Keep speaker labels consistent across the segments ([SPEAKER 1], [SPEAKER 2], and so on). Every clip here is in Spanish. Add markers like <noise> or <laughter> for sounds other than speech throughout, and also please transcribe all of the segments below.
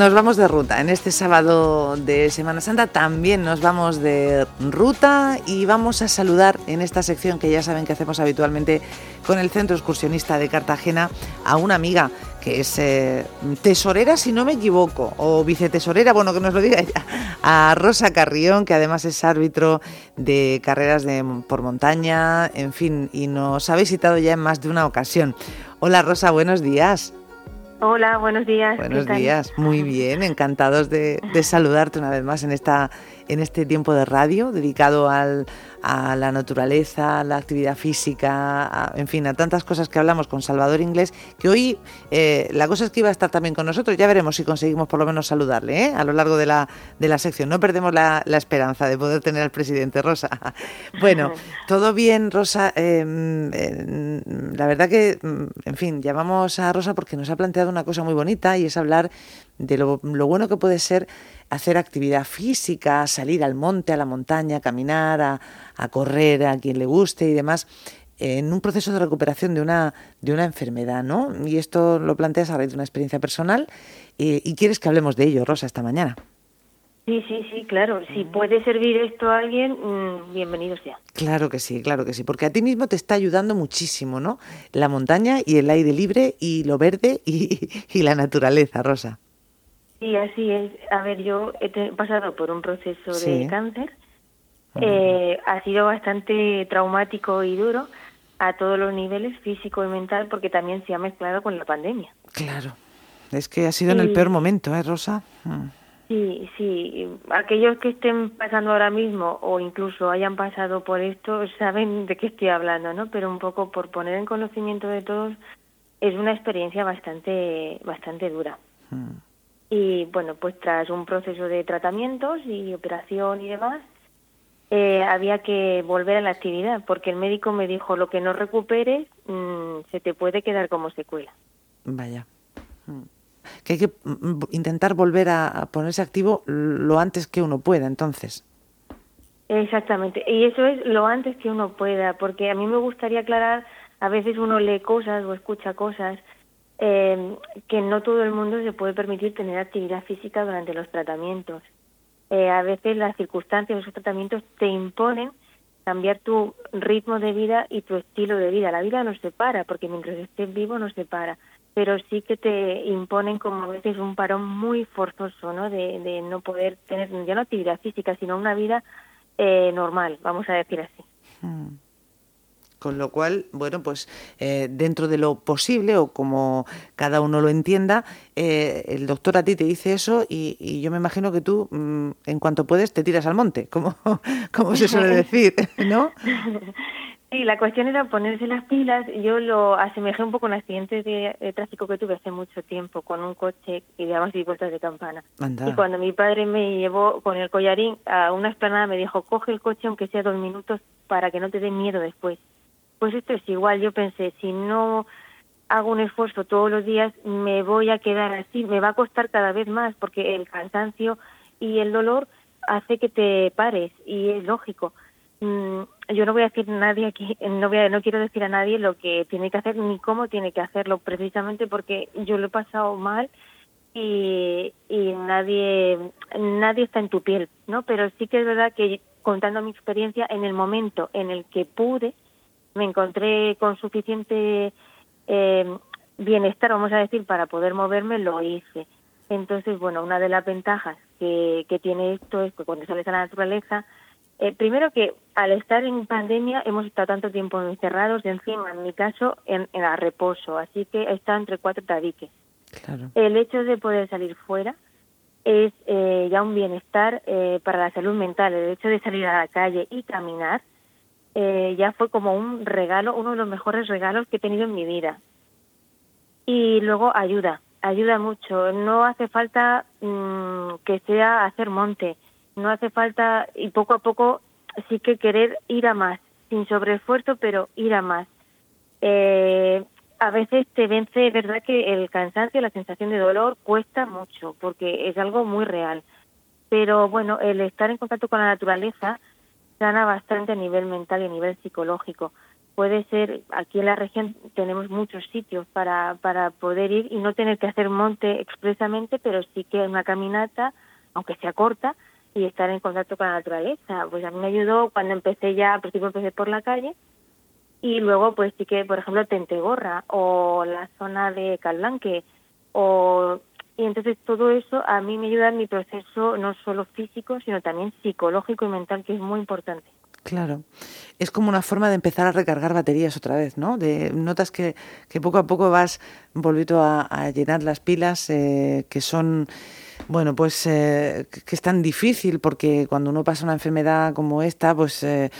[SPEAKER 1] nos vamos de ruta. En este sábado de Semana Santa también nos vamos de ruta y vamos a saludar en esta sección que ya saben que hacemos habitualmente con el Centro Excursionista de Cartagena a una amiga que es eh, tesorera, si no me equivoco, o vicetesorera, bueno, que nos lo diga ella, a Rosa Carrión, que además es árbitro de carreras de, por montaña, en fin, y nos ha visitado ya en más de una ocasión. Hola Rosa, buenos días.
[SPEAKER 2] Hola, buenos días.
[SPEAKER 1] Buenos días, muy bien, encantados de, de, saludarte una vez más en esta en este tiempo de radio dedicado al, a la naturaleza, a la actividad física, en fin, a tantas cosas que hablamos con Salvador Inglés, que hoy eh, la cosa es que iba a estar también con nosotros, ya veremos si conseguimos por lo menos saludarle ¿eh? a lo largo de la, de la sección. No perdemos la, la, esperanza de poder tener al presidente Rosa. <laughs> Bueno, <laughs> todo bien, Rosa. Em, em, la verdad que, mm, en fin, llamamos a Rosa porque nos ha planteado una cosa muy bonita y es hablar de lo, lo bueno que puede ser hacer actividad física, salir al monte, a la montaña, caminar, a, a correr, a quien le guste y demás, en un proceso de recuperación de una, de una enfermedad, ¿no? Y esto lo planteas a raíz de una experiencia personal eh, y quieres que hablemos de ello, Rosa, esta mañana.
[SPEAKER 2] Sí, sí, sí, claro. Si puede servir esto a alguien, mmm, bienvenido sea.
[SPEAKER 1] Claro que sí, claro que sí, porque a ti mismo te está ayudando muchísimo, ¿no? La montaña y el aire libre y lo verde y, <laughs> y la naturaleza, Rosa.
[SPEAKER 2] Sí, así es. A ver, yo he pasado por un proceso sí. de cáncer. Eh, ha sido bastante traumático y duro a todos los niveles, físico y mental, porque también se ha mezclado con la pandemia.
[SPEAKER 1] Claro. Es que ha sido sí. en el peor momento, ¿eh, Rosa?
[SPEAKER 2] Mm. Sí, sí. Aquellos que estén pasando ahora mismo o incluso hayan pasado por esto saben de qué estoy hablando, ¿no? Pero un poco por poner en conocimiento de todos, es una experiencia bastante, bastante dura. Mm. Y bueno, pues tras un proceso de tratamientos y operación y demás, eh, había que volver a la actividad, porque el médico me dijo, lo que no recuperes mmm, se te puede quedar como secuela.
[SPEAKER 1] Vaya. Que hay que intentar volver a, a ponerse activo lo antes que uno pueda, entonces.
[SPEAKER 2] Exactamente, y eso es lo antes que uno pueda, porque a mí me gustaría aclarar, a veces uno lee cosas o escucha cosas eh, que no todo el mundo se puede permitir tener actividad física durante los tratamientos. Eh, a veces las circunstancias de esos tratamientos te imponen cambiar tu ritmo de vida y tu estilo de vida. La vida no se para, porque mientras estés vivo no se para, pero sí que te imponen como a veces un parón muy forzoso, ¿no? De, de no poder tener ya no actividad física, sino una vida eh, normal, vamos a decir así.
[SPEAKER 1] Hmm. Con lo cual, bueno, pues eh, dentro de lo posible o como cada uno lo entienda, eh, el doctor a ti te dice eso y, y yo me imagino que tú, mmm, en cuanto puedes, te tiras al monte, como, <laughs> como se suele decir, ¿no? <laughs>
[SPEAKER 2] Sí, la cuestión era ponerse las pilas. Yo lo asemejé un poco en accidentes de, de, tráfico que tuve hace mucho tiempo con un coche y digamos y vueltas de campana.
[SPEAKER 1] Anda.
[SPEAKER 2] Y cuando mi padre me llevó con el collarín a una esplanada me dijo, coge el coche aunque sea dos minutos para que no te dé miedo después. Pues esto es igual, yo pensé, si no hago un esfuerzo todos los días, me voy a quedar así, me va a costar cada vez más, porque el cansancio y el dolor hace que te pares, y es lógico. Mm, yo no voy a decir a nadie aquí, no, voy a, no quiero decir a nadie lo que tiene que hacer ni cómo tiene que hacerlo, precisamente porque yo lo he pasado mal y, y nadie, nadie está en tu piel, ¿no? Pero sí que es verdad que contando mi experiencia, en el momento en el que pude, me encontré con suficiente eh, bienestar, vamos a decir, para poder moverme, lo hice. Entonces, bueno, una de las ventajas que, que tiene esto es que cuando sales a la naturaleza, eh, primero que al estar en pandemia hemos estado tanto tiempo encerrados, y encima, en mi caso, en, en a reposo, así que he estado entre cuatro tabiques.
[SPEAKER 1] Claro.
[SPEAKER 2] El hecho de poder salir fuera es eh, ya un bienestar eh, para la salud mental, el hecho de salir a la calle y caminar, eh, ya fue como un regalo, uno de los mejores regalos que he tenido en mi vida. Y luego ayuda, ayuda mucho. No hace falta mmm, que sea hacer monte, no hace falta, y poco a poco sí que querer ir a más, sin sobreesfuerzo, pero ir a más. Eh, a veces te vence, es verdad que el cansancio, la sensación de dolor cuesta mucho, porque es algo muy real. Pero bueno, el estar en contacto con la naturaleza sana bastante a nivel mental y a nivel psicológico. puede ser, aquí en la región tenemos muchos sitios para, para poder ir y no tener que hacer monte expresamente, pero sí que una caminata, aunque sea corta, y estar en contacto con la naturaleza. Pues a mí me ayudó cuando empecé ya, al principio empecé por la calle, y luego pues sí que, por ejemplo, Tentegorra o la zona de Caldanque, o y entonces todo eso a mí me ayuda en mi proceso no solo físico, sino también psicológico y mental, que es muy importante.
[SPEAKER 1] Claro, es como una forma de empezar a recargar baterías otra vez, ¿no? De, notas que, que poco a poco vas volviendo a, llenar las pilas, eh, que son, bueno, pues eh, que es tan difícil porque cuando uno pasa una enfermedad como esta, pues eh,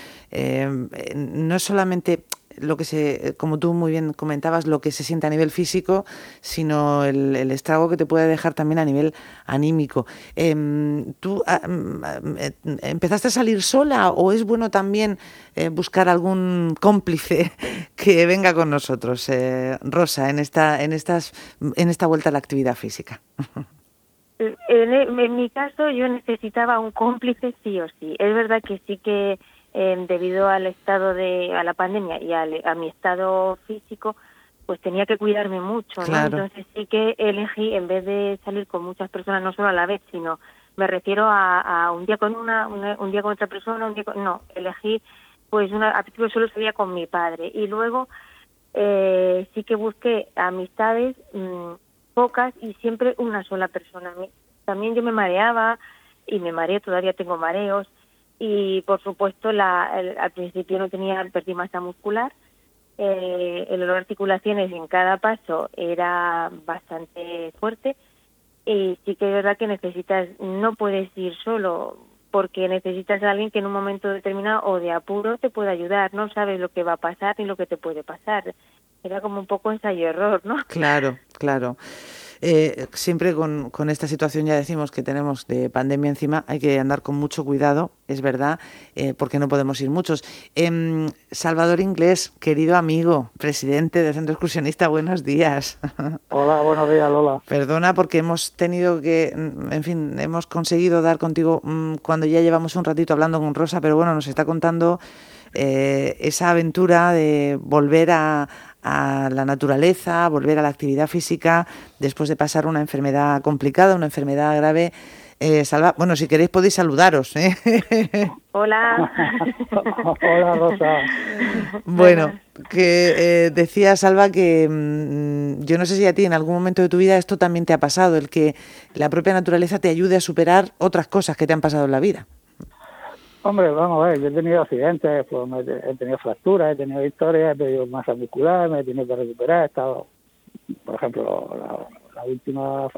[SPEAKER 1] no es solamente lo que se, como tú muy bien comentabas, lo que se siente a nivel físico, sino el, estrago que te puede dejar también a nivel anímico. Em, ¿Tú ah, mm, eh, empezaste a salir sola o es bueno también eh, buscar algún cómplice <laughs> que venga con nosotros, eh, Rosa, en esta, en estas, en esta vuelta a la actividad física?
[SPEAKER 2] en mi caso yo necesitaba un cómplice sí o sí. Es verdad que sí que eh, debido al estado de a la pandemia y a mi estado físico pues tenía que cuidarme mucho ¿no? entonces sí que elegí en vez de salir con muchas personas no solo a la vez sino me refiero a, un día con una, un día con otra persona un día no elegí pues una al principio solo salía con mi padre. Y luego eh, sí que busqué amistades mm, pocas y siempre una sola persona. También yo me mareaba y me mareé todavía tengo mareos y por supuesto la, al principio no tenía perdí masa muscular. Eh, el olor de articulaciones en cada paso era bastante fuerte. Y sí que es verdad que necesitas no puedes ir solo porque necesitas a alguien que en un momento determinado o de apuro te pueda ayudar. No sabes lo que va a pasar ni lo que te puede pasar. Era como un poco ensayo error no
[SPEAKER 1] claro claro eh, siempre con, con, esta situación ya decimos que tenemos de pandemia encima, hay que andar con mucho cuidado, es verdad, eh, porque no podemos ir muchos. Em, Salvador Inglés, querido amigo, presidente del Centro Excursionista, buenos días. <laughs>
[SPEAKER 3] Hola, buenos días, Lola.
[SPEAKER 1] Perdona porque hemos tenido que, en fin, hemos conseguido dar contigo mm, cuando ya llevamos un ratito hablando con Rosa, pero bueno, nos está contando eh, esa aventura de volver a, a la naturaleza, volver a la actividad física después de pasar una enfermedad complicada, una enfermedad grave. Eh, Salva, bueno, si queréis podéis saludaros. ¿eh? <laughs>
[SPEAKER 2] Hola. <laughs>
[SPEAKER 3] Hola, Rosa.
[SPEAKER 1] Bueno, que eh, decía Salva que mm, yo no sé si a ti en algún momento de tu vida esto también te ha pasado, el que la propia naturaleza te ayude a superar otras cosas que te han pasado en la vida.
[SPEAKER 3] Hombre, vamos a ver, yo he tenido accidentes, pues, he tenido fracturas, he tenido historias, he tenido masa muscular, me he tenido que recuperar, he estado, por ejemplo, la, última,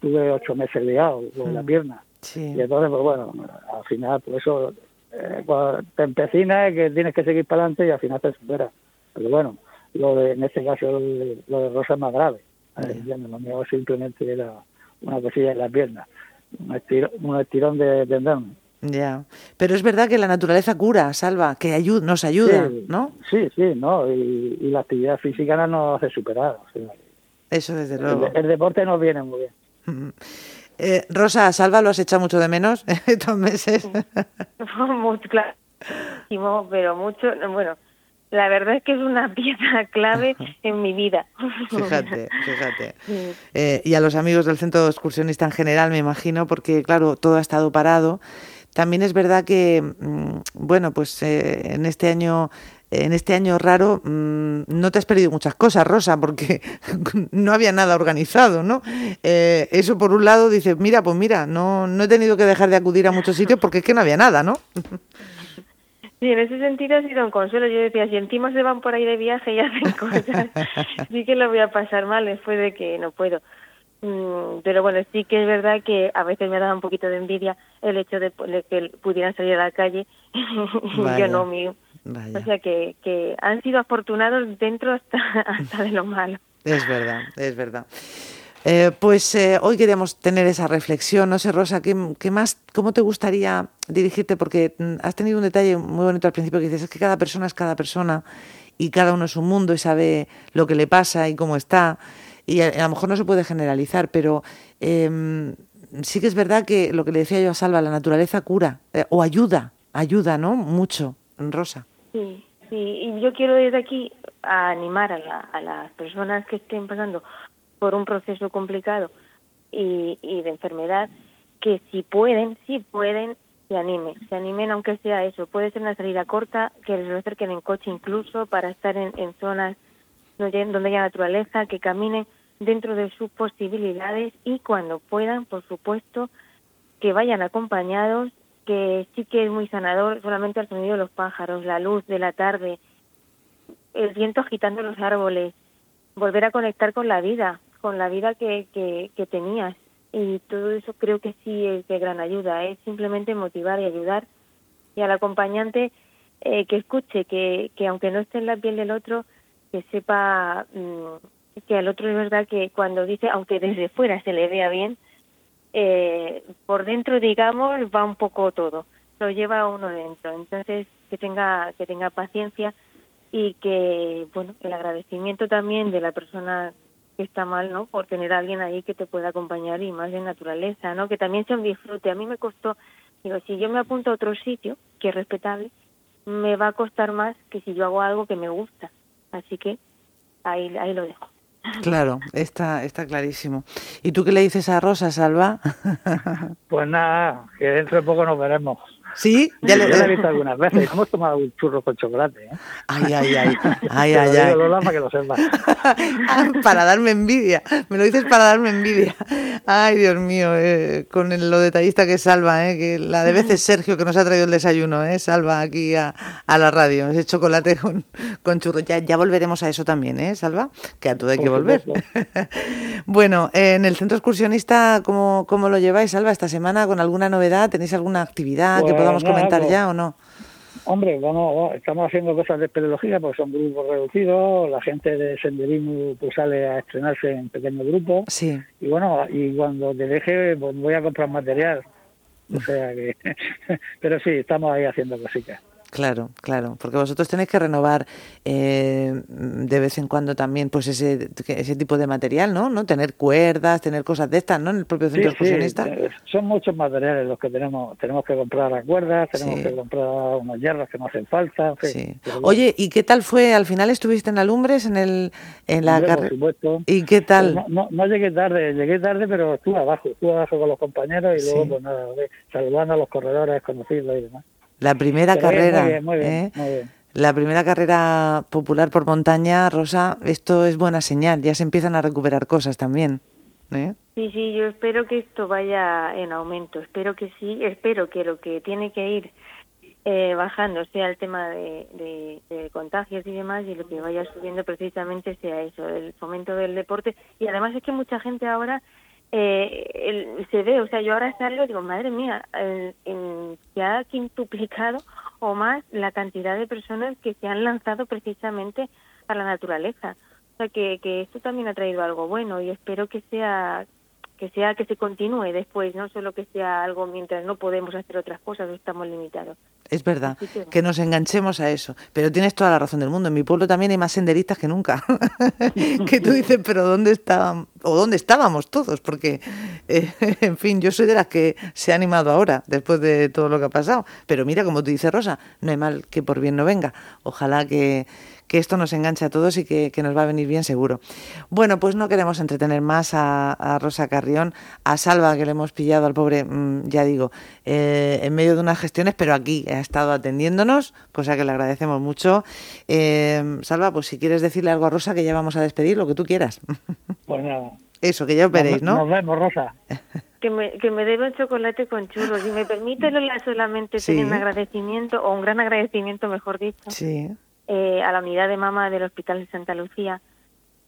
[SPEAKER 3] tuve ocho meses liado con la mm. pierna. Y entonces, pues bueno, al final, por eso eh, te empecinas que tienes que seguir para adelante y al final te superas. Pero bueno, lo de, en este caso lo de Rosa es más grave. Lo mío simplemente era una cosilla en la pierna, un, estirón, un estirón de tendón
[SPEAKER 1] ya, pero es verdad que la naturaleza cura, salva, que nos ayuda, ¿no?
[SPEAKER 3] Sí, sí, ¿no? Y, la actividad física no nos hace superar.
[SPEAKER 1] Eso desde luego.
[SPEAKER 3] El, deporte nos viene muy bien.
[SPEAKER 1] Eh, Rosa, Salva, ¿lo has echado mucho de menos <laughs> estos meses? <laughs>
[SPEAKER 2] mucho, claro, pero mucho, bueno, la verdad es que es una <laughs> pieza clave en mi vida.
[SPEAKER 1] Fíjate, fíjate. Eh, y a los amigos del centro excursionista en general, me imagino, porque claro, todo ha estado parado también es verdad que, mm, bueno, pues eh, en este año en este año raro mm, no te has perdido muchas cosas, Rosa, porque <laughs> no había nada organizado, ¿no? Eh, eso por un lado dices, mira, pues mira, no, no he tenido que dejar de acudir a muchos sitios porque es que no había nada, ¿no? <laughs>
[SPEAKER 2] Sí, en ese sentido ha sido un consuelo. Yo decía, si encima se van por ahí de viaje y hacen cosas, <laughs> sí que lo voy a pasar mal después de que no puedo. Mm, pero bueno, sí que es verdad que a veces me da un poquito de envidia el hecho de, que pudieran salir a la calle y <laughs> yo no mío. O sea que, que han sido afortunados dentro hasta, <laughs> hasta de lo malo.
[SPEAKER 1] Es verdad, es verdad. Eh, pues eh, hoy queríamos tener esa reflexión. No sé, Rosa, ¿qué, ¿qué, más, ¿cómo te gustaría dirigirte? Porque mm, has tenido un detalle muy bonito al principio que dices, es que cada persona es cada persona y cada uno es un mundo y sabe lo que le pasa y cómo está y a, lo mejor no se puede generalizar, pero em, sí que es verdad que lo que le decía yo a Salva, la naturaleza cura eh, o ayuda, ayuda, ¿no? Mucho, Rosa.
[SPEAKER 2] Sí, y yo quiero desde aquí animar a, a las personas que estén pasando por un proceso complicado y, y de enfermedad, que si pueden, si pueden, se animen, se animen aunque sea eso. Puede ser una salida corta, que les acerquen en coche incluso para estar en, en zonas donde, haya naturaleza, que caminen dentro de sus posibilidades y cuando puedan, por supuesto, que vayan acompañados, que sí que es muy sanador solamente el sonido de los pájaros, la luz de la tarde, el viento agitando los árboles, volver a conectar con la vida, con la vida que, que, que tenías. Y todo eso creo que sí es de gran ayuda, es simplemente motivar y ayudar. Y al acompañante eh, que escuche, que, que aunque no esté en la piel del otro, que sepa mm, que al otro es verdad que cuando dice, aunque desde fuera se le vea bien, eh, por dentro, digamos, va un poco todo, lo lleva uno dentro. Entonces, que tenga, que tenga paciencia y que, bueno, el agradecimiento también de la persona que está mal, ¿no? Por tener a alguien ahí que te pueda acompañar y más de naturaleza, ¿no? Que también sea un disfrute. A mí me costó, digo, si yo me apunto a otro sitio, que es respetable, me va a costar más que si yo hago algo que me gusta. Así que ahí, ahí lo dejo. <laughs>
[SPEAKER 1] Claro, está, está clarísimo. ¿Y tú qué le dices a Rosa, Salva? <laughs>
[SPEAKER 3] Pues nada, que dentro de poco nos veremos.
[SPEAKER 1] ¿Sí?
[SPEAKER 3] Ya le, he visto algunas veces. <laughs> Hemos tomado un churro con chocolate. ¿eh?
[SPEAKER 1] Ay, ay, ay. <laughs> ay, ay, ay.
[SPEAKER 3] Lola, para que lo sepas. <laughs>
[SPEAKER 1] para darme envidia. Me lo dices para darme envidia. Ay, Dios mío. Eh, con lo detallista que Salva, eh, que la de veces Sergio que nos ha traído el desayuno, eh, Salva, aquí a, a la radio. Ese chocolate con, con churro. Ya, ya volveremos a eso también, ¿eh, Salva? Que a todo hay que volver. bueno, en el centro excursionista, ¿cómo, ¿cómo lo lleváis, Salva, esta semana? ¿Con alguna novedad? ¿Tenéis alguna actividad que podamos comentar ya o no?
[SPEAKER 3] Hombre, vamos, estamos haciendo cosas de espeleología porque son grupos reducidos, la gente de senderismo pues sale a estrenarse en pequeños grupos.
[SPEAKER 1] Sí.
[SPEAKER 3] Y bueno, y cuando te deje pues voy a comprar material. O sea que, <laughs> pero sí, estamos ahí haciendo cositas.
[SPEAKER 1] Claro, claro, porque vosotros tenéis que renovar eh, de vez en cuando también pues ese, ese tipo de material, ¿no? ¿no? Tener cuerdas, tener cosas de estas, ¿no? En el propio centro
[SPEAKER 3] sí,
[SPEAKER 1] excursionista.
[SPEAKER 3] Sí. Eh, son muchos materiales los que tenemos. Tenemos que comprar las cuerdas, tenemos sí. que comprar unos hierros que no hacen falta.
[SPEAKER 1] Oye, ¿y qué tal fue? Al final estuviste en Alumbres, en el en la carrera. ¿Y qué tal?
[SPEAKER 3] No, no, no, llegué tarde, llegué tarde, pero estuve abajo, estuve abajo con los compañeros y luego pues nada, saludando a los corredores conocidos y demás.
[SPEAKER 1] La primera
[SPEAKER 3] Pero
[SPEAKER 1] carrera,
[SPEAKER 3] muy bien, muy bien,
[SPEAKER 1] ¿eh?
[SPEAKER 3] muy bien.
[SPEAKER 1] la primera carrera popular por montaña, Rosa, esto es buena señal, ya se empiezan a recuperar cosas también. ¿eh?
[SPEAKER 2] Sí, sí, yo espero que esto vaya en aumento, espero que sí, espero que lo que tiene que ir eh, bajando sea el tema de, de, de, contagios y demás y lo que vaya subiendo precisamente sea eso, el fomento del deporte y además es que mucha gente ahora eh, el, se ve, o sea, yo ahora salgo y digo, madre mía, el, se ha quintuplicado o más la cantidad de personas que se han lanzado precisamente a la naturaleza. O sea, que, que esto también ha traído algo bueno y espero que sea que sea que se continúe después, no solo que sea algo mientras no podemos hacer otras cosas o estamos limitados.
[SPEAKER 1] Es verdad, que, que, nos enganchemos a eso. Pero tienes toda la razón del mundo. En mi pueblo también hay más senderistas que nunca. <laughs> que tú dices, pero ¿dónde estaban? ¿O dónde estábamos todos? Porque, eh, <laughs> en fin, yo soy de las que se ha animado ahora, después de todo lo que ha pasado. Pero mira, como tú dices, Rosa, no hay mal que por bien no venga. Ojalá que, que esto nos enganche a todos y que, que, nos va a venir bien seguro. Bueno, pues no queremos entretener más a, a Rosa Carrión, a Salva, que le hemos pillado al pobre, mmm, ya digo, eh, en medio de unas gestiones, pero aquí ha estado atendiéndonos, cosa que le agradecemos mucho. Eh, Salva, pues si quieres decirle algo a Rosa, que ya vamos a despedir, lo que tú quieras. <laughs>
[SPEAKER 3] Pues nada.
[SPEAKER 1] Eso, que ya os veréis, ¿no?
[SPEAKER 3] Nos vemos, Rosa. <laughs>
[SPEAKER 2] Que me, que me debe un chocolate con churros. Si me permite, Lola, solamente
[SPEAKER 1] Sí.
[SPEAKER 2] tener un agradecimiento, o un gran agradecimiento, mejor dicho,
[SPEAKER 1] Sí.
[SPEAKER 2] Eh, a la unidad de mama del Hospital de Santa Lucía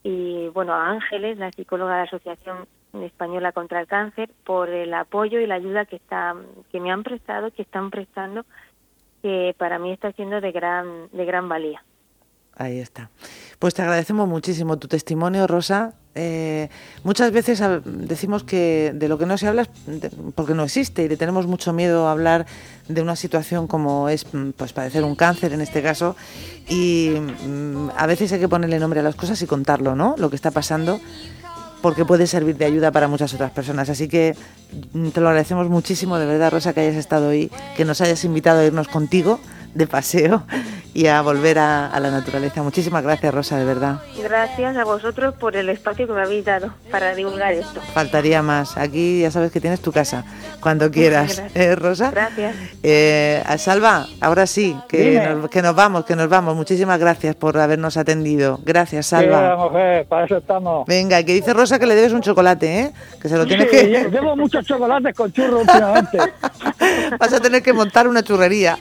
[SPEAKER 2] y, bueno, a Ángeles, la psicóloga de la Asociación Española contra el Cáncer, por el apoyo y la ayuda que, está, que me han prestado, que están prestando, que para mí está siendo de gran, de gran valía.
[SPEAKER 1] Ahí está. Pues te agradecemos muchísimo tu testimonio, Rosa. Eh, muchas veces decimos que de lo que no se habla es porque no existe y le tenemos mucho miedo a hablar de una situación como es pues padecer un cáncer en este caso y mm, a veces hay que ponerle nombre a las cosas y contarlo, ¿no? Lo que está pasando porque puede servir de ayuda para muchas otras personas. Así que mm, te lo agradecemos muchísimo, de verdad, Rosa, que hayas estado hoy, que nos hayas invitado a irnos contigo de paseo y a volver a, la naturaleza. Muchísimas gracias, Rosa, de verdad.
[SPEAKER 2] Gracias a vosotros por el espacio que me habéis dado para divulgar esto.
[SPEAKER 1] Faltaría más. Aquí ya sabes que tienes tu casa cuando quieras, ¿eh, Rosa.
[SPEAKER 2] Gracias.
[SPEAKER 1] Eh, Salva, ahora sí, que nos, que nos, vamos, que nos vamos. Muchísimas gracias por habernos atendido. Gracias, Salva.
[SPEAKER 3] mujer, para eso estamos.
[SPEAKER 1] Venga, que dice Rosa que le debes un chocolate, ¿eh? Que se lo tienes que...
[SPEAKER 3] Llevo muchos chocolates con churros últimamente. <laughs>
[SPEAKER 1] Vas a tener que montar una churrería.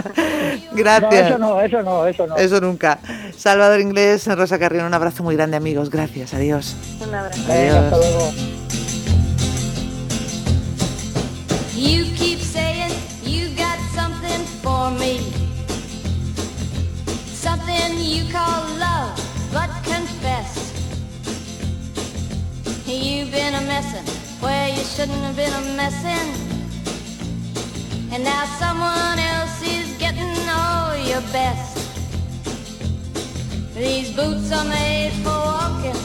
[SPEAKER 1] <laughs> Gracias.
[SPEAKER 3] Eso no, eso no, eso no.
[SPEAKER 1] Eso nunca. Salvador Inglés, Rosa Carrión, un abrazo muy grande, amigos. Gracias, adiós.
[SPEAKER 2] Un abrazo.
[SPEAKER 1] Adiós. hasta luego.
[SPEAKER 4] You keep saying you got something for me. Something you call love, but confess. You've been a messin' where you shouldn't have been a messin'. And now someone else your best. These boots are made for walking,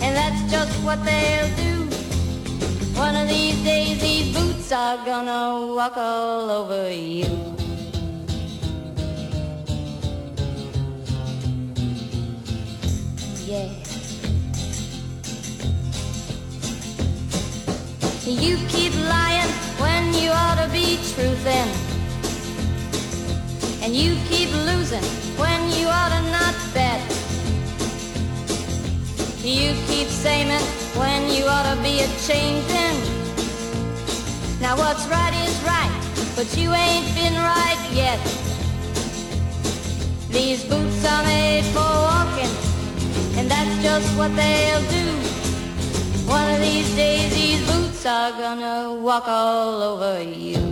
[SPEAKER 4] and that's just what they'll do. One of these days these boots are gonna walk all over you. Yeah. You keep lying when you ought to be truthing. And you keep losing when you ought to not bet. You keep saying when you ought to be a changing. Now what's right is right, but you ain't been right yet. These boots are made for walking, and that's just what they'll do. One of these days these boots are gonna walk all over you.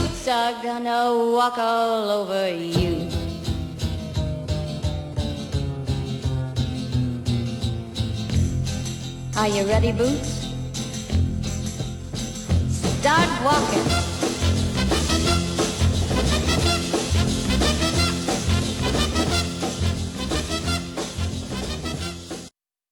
[SPEAKER 4] are gonna walk all over you. Are you ready, Boots? Start walking.